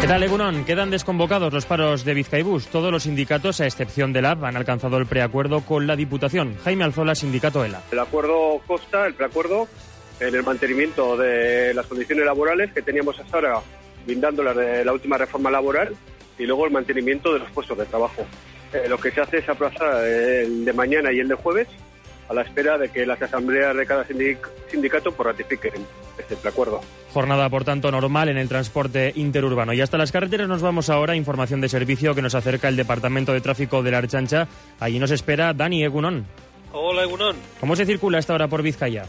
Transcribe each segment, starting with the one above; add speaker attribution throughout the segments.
Speaker 1: ¿Qué tal, Egunon? Quedan desconvocados los paros de Vizcaibus. Todos los sindicatos, a excepción del AB, han alcanzado el preacuerdo con la Diputación. Jaime Alzola, sindicato ELA.
Speaker 2: El acuerdo consta, el preacuerdo, en el mantenimiento de las condiciones laborales que teníamos hasta ahora, brindándolas de la última reforma laboral, y luego el mantenimiento de los puestos de trabajo. Eh, lo que se hace es aplazar el de mañana y el de jueves a la espera de que las asambleas de cada sindicato pues, ratifiquen este preacuerdo.
Speaker 1: Jornada, por tanto, normal en el transporte interurbano. Y hasta las carreteras nos vamos ahora. Información de servicio que nos acerca el Departamento de Tráfico de la Archancha. Allí nos espera Dani Egunon.
Speaker 3: Hola, Egunon.
Speaker 1: ¿Cómo se circula esta hora por Vizcaya?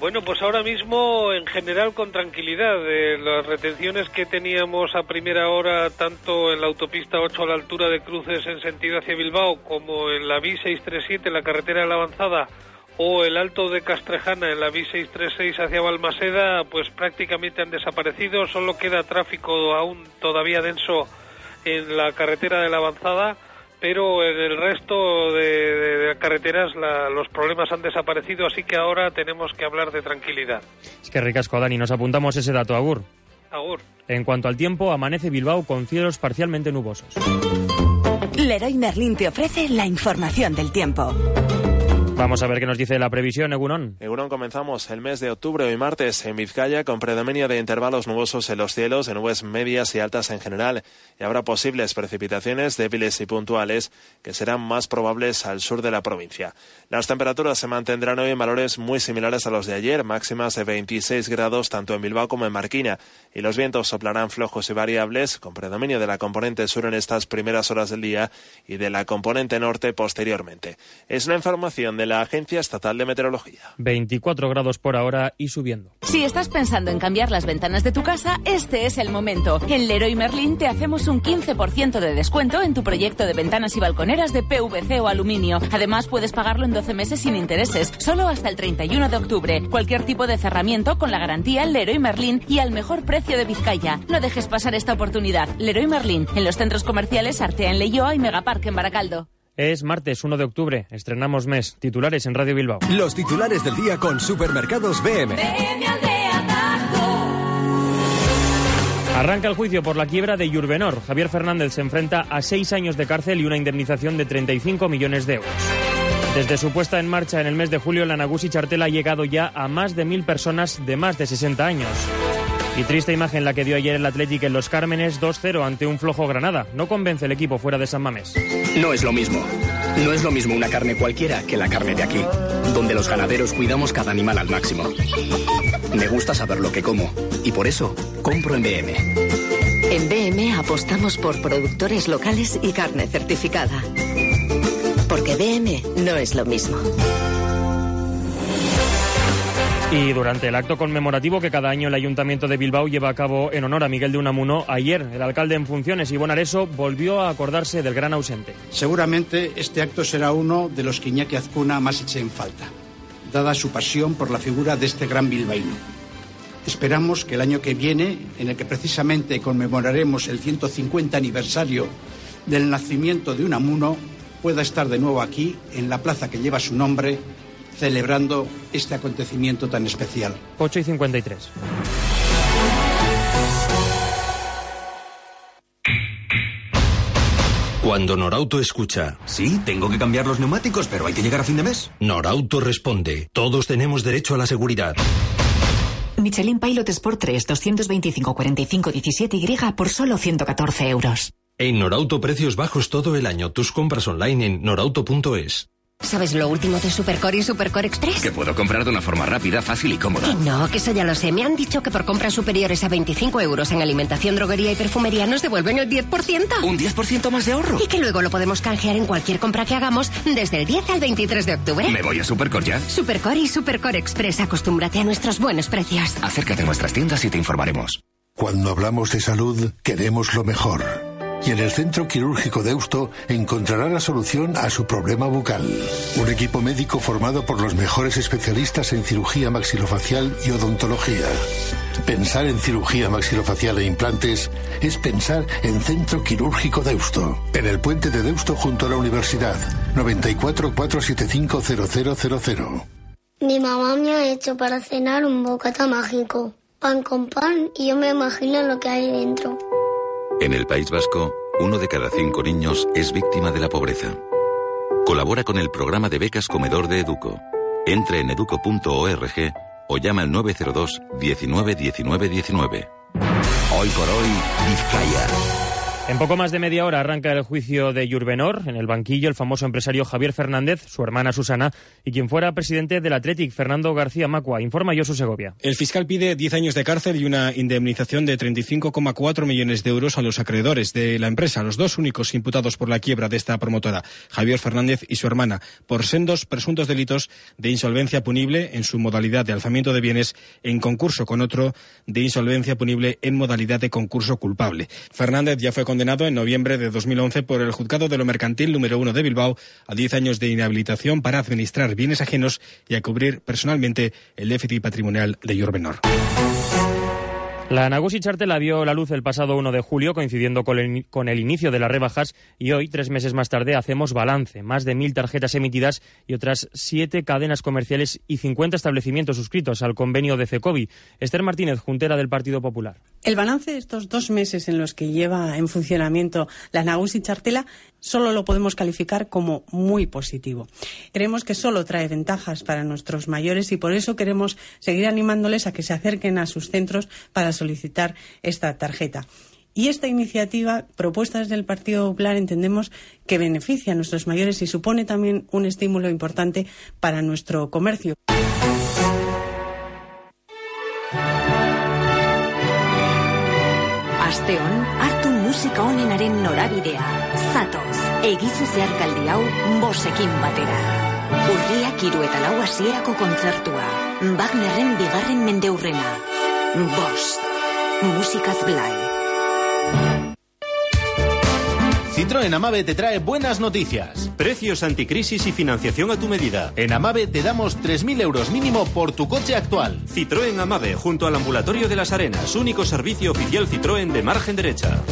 Speaker 3: Bueno, pues ahora mismo en general con tranquilidad. Eh, las retenciones que teníamos a primera hora, tanto en la autopista 8 a la altura de cruces en sentido hacia Bilbao, como en la B637, la carretera de la avanzada, o el Alto de Castrejana en la B636 hacia Balmaseda, pues prácticamente han desaparecido. Solo queda tráfico aún todavía denso en la carretera de la avanzada pero en el resto de, carreteras los problemas han desaparecido, así que ahora tenemos que hablar de tranquilidad.
Speaker 1: Es que ricasco, Dani, nos apuntamos ese dato, Agur.
Speaker 3: Agur.
Speaker 1: En cuanto al tiempo, amanece Bilbao con cielos parcialmente nubosos.
Speaker 4: Leroy Merlin te ofrece la información del tiempo.
Speaker 1: Vamos a ver qué nos dice la previsión, Egunon.
Speaker 5: Egunon, comenzamos el mes de octubre, hoy martes, en Vizcaya, con predominio de intervalos nubosos en los cielos, en nubes medias y altas en general, y habrá posibles precipitaciones débiles y puntuales que serán más probables al sur de la provincia. Las temperaturas se mantendrán hoy en valores muy similares a los de ayer, máximas de 26 grados tanto en Bilbao como en Marquina, y los vientos soplarán flojos y variables, con predominio de la componente sur en estas primeras horas del día y de la componente norte posteriormente. Es una información de la Agencia Estatal de Meteorología.
Speaker 1: 24 grados por hora y subiendo.
Speaker 4: Si estás pensando en cambiar las ventanas de tu casa, este es el momento. En Leroy Merlin te hacemos un 15% de descuento en tu proyecto de ventanas y balconeras de PVC o aluminio. Además, puedes pagarlo en 12 meses sin intereses, solo hasta el 31 de octubre. Cualquier tipo de cerramiento con la garantía Leroy Merlin y al mejor precio de Vizcaya. No dejes pasar esta oportunidad. Leroy Merlin, en los centros comerciales Artea en Leyoa y Megapark en Baracaldo.
Speaker 1: Es martes 1 de octubre, estrenamos mes. Titulares en Radio Bilbao.
Speaker 6: Los titulares del día con Supermercados BM.
Speaker 1: Arranca el juicio por la quiebra de Yurbenor. Javier Fernández se enfrenta a seis años de cárcel y una indemnización de 35 millones de euros. Desde su puesta en marcha en el mes de julio, la Nagusi Chartel ha llegado ya a más de mil personas de más de 60 años. Y triste imagen la que dio ayer el Atlético en Los Cármenes 2-0 ante un flojo Granada. No convence el equipo fuera de San Mamés.
Speaker 7: No es lo mismo. No es lo mismo una carne cualquiera que la carne de aquí, donde los ganaderos cuidamos cada animal al máximo. Me gusta saber lo que como y por eso compro en BM.
Speaker 8: En BM apostamos por productores locales y carne certificada. Porque BM no es lo mismo.
Speaker 1: Y durante el acto conmemorativo que cada año el Ayuntamiento de Bilbao lleva a cabo en honor a Miguel de Unamuno, ayer el alcalde en funciones, Ivón Areso, volvió a acordarse del gran ausente.
Speaker 9: Seguramente este acto será uno de los que Iñaki Azcuna más eche en falta, dada su pasión por la figura de este gran bilbaíno. Esperamos que el año que viene, en el que precisamente conmemoraremos el 150 aniversario del nacimiento de Unamuno, pueda estar de nuevo aquí, en la plaza que lleva su nombre, celebrando este acontecimiento tan especial.
Speaker 1: 8 y 53.
Speaker 10: Cuando Norauto escucha,
Speaker 11: sí, tengo que cambiar los neumáticos, pero hay que llegar a fin de mes.
Speaker 10: Norauto responde, todos tenemos derecho a la seguridad.
Speaker 12: Michelin Pilot Sport 3 225 45 17 Y por solo 114 euros.
Speaker 10: En Norauto precios bajos todo el año. Tus compras online en norauto.es.
Speaker 13: ¿Sabes lo último de Supercore y Supercore Express?
Speaker 11: Que puedo comprar de una forma rápida, fácil y cómoda.
Speaker 13: Que no, que eso ya lo sé. Me han dicho que por compras superiores a 25 euros en alimentación, droguería y perfumería nos devuelven el 10%.
Speaker 11: ¿Un 10% más de ahorro?
Speaker 13: Y que luego lo podemos canjear en cualquier compra que hagamos desde el 10 al 23 de octubre.
Speaker 11: ¿Me voy a Supercore ya?
Speaker 13: Supercore y Supercore Express. Acostúmbrate a nuestros buenos precios.
Speaker 11: Acércate a nuestras tiendas y te informaremos.
Speaker 14: Cuando hablamos de salud, queremos lo mejor. Y en el Centro Quirúrgico Deusto encontrará la solución a su problema bucal. Un equipo médico formado por los mejores especialistas en cirugía maxilofacial y odontología. Pensar en cirugía maxilofacial e implantes es pensar en Centro Quirúrgico Deusto. En el puente de Deusto junto a la universidad. 94 475 0000.
Speaker 15: Mi mamá me ha hecho para cenar un bocata mágico pan con pan y yo me imagino lo que hay dentro.
Speaker 16: En el País Vasco, uno de cada cinco niños es víctima de la pobreza. Colabora con el programa de becas Comedor de Educo. Entre en educo.org o llama al 902 19 19 19. Hoy por hoy, Vizcaya.
Speaker 1: En poco más de media hora arranca el juicio de Yurbenor. En el banquillo, el famoso empresario Javier Fernández, su hermana Susana y quien fuera presidente del Athletic, Fernando García Macua. Informa Josu Segovia.
Speaker 17: El fiscal pide 10 años de cárcel y una indemnización de 35,4 millones de euros a los acreedores de la empresa, los dos únicos imputados por la quiebra de esta promotora, Javier Fernández y su hermana, por sendos presuntos delitos de insolvencia punible en su modalidad de alzamiento de bienes en concurso con otro de insolvencia punible en modalidad de concurso culpable. Fernández ya fue condenado en noviembre de 2011 por el Juzgado de lo Mercantil número 1 de Bilbao a 10 años de inhabilitación para administrar bienes ajenos y a cubrir personalmente el déficit patrimonial de Yorbenor.
Speaker 1: La Nagusi Chartela vio la luz el pasado 1 de julio, coincidiendo con el, inicio de las rebajas, y hoy, tres meses más tarde, hacemos balance. Más de mil tarjetas emitidas y otras siete cadenas comerciales y 50 establecimientos suscritos al convenio de CECOBI. Esther Martínez, juntera del Partido Popular.
Speaker 18: El balance de estos dos meses en los que lleva en funcionamiento la Nagusi Chartela solo lo podemos calificar como muy positivo. Creemos que solo trae ventajas para nuestros mayores y por eso queremos seguir animándoles a que se acerquen a sus centros para solicitar esta tarjeta. Y esta iniciativa, propuesta desde el Partido Popular, entendemos que beneficia a nuestros mayores y supone también un estímulo importante para nuestro comercio.
Speaker 19: Egizu zeharkaldi hau bosekin batera. Urriak hiru eta lau hasierako kontzertua. Wagnerren bigarren mendeurrena. Bost. Músicas Blay.
Speaker 20: Citroën Amave te trae buenas noticias. Precios anticrisis y financiación a tu medida. En Amave te damos 3.000 euros mínimo por tu coche actual. Citroën Amave, junto al Ambulatorio de las Arenas, único servicio oficial Citroën de margen derecha.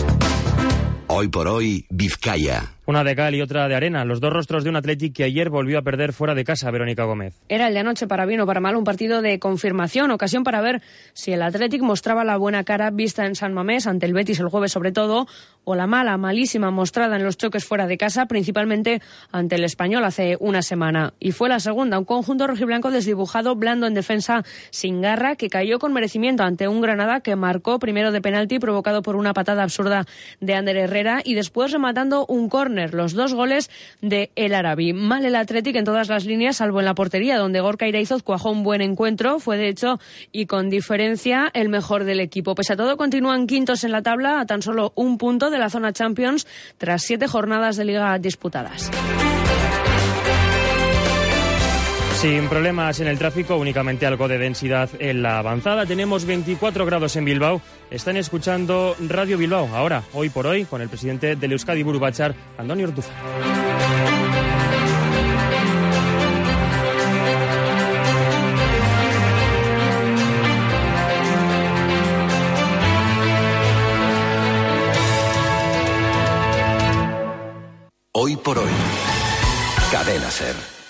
Speaker 16: Hoy por hoy, Vizcaya.
Speaker 1: Una de cal y otra de arena. Los dos rostros de un Athletic que ayer volvió a perder fuera de casa, Verónica Gómez.
Speaker 21: Era el de anoche para bien o para mal un partido de confirmación, ocasión para ver si el Athletic mostraba la buena cara vista en San Mamés ante el Betis el jueves sobre todo, o la mala, malísima mostrada en los choques fuera de casa, principalmente ante el Español hace una semana. Y fue la segunda, un conjunto rojiblanco desdibujado, blando en defensa, sin garra, que cayó con merecimiento ante un Granada que marcó primero de penalti provocado por una patada absurda de Ander Herrera y después rematando un los dos goles de El Arabi. Mal el Athletic en todas las líneas, salvo en la portería, donde Gorka Iraizoz cuajó un buen encuentro. Fue, de hecho, y con diferencia, el mejor del equipo. Pese a todo, continúan quintos en la tabla a tan solo un punto de la zona Champions tras siete jornadas de liga disputadas.
Speaker 1: Sin problemas en el tráfico, únicamente algo de densidad en la avanzada. Tenemos 24 grados en Bilbao. Están escuchando Radio Bilbao. Ahora, hoy por hoy, con el presidente del Euskadi Burubachar, Antonio Ortuza.
Speaker 16: Hoy por hoy, Cadena Ser.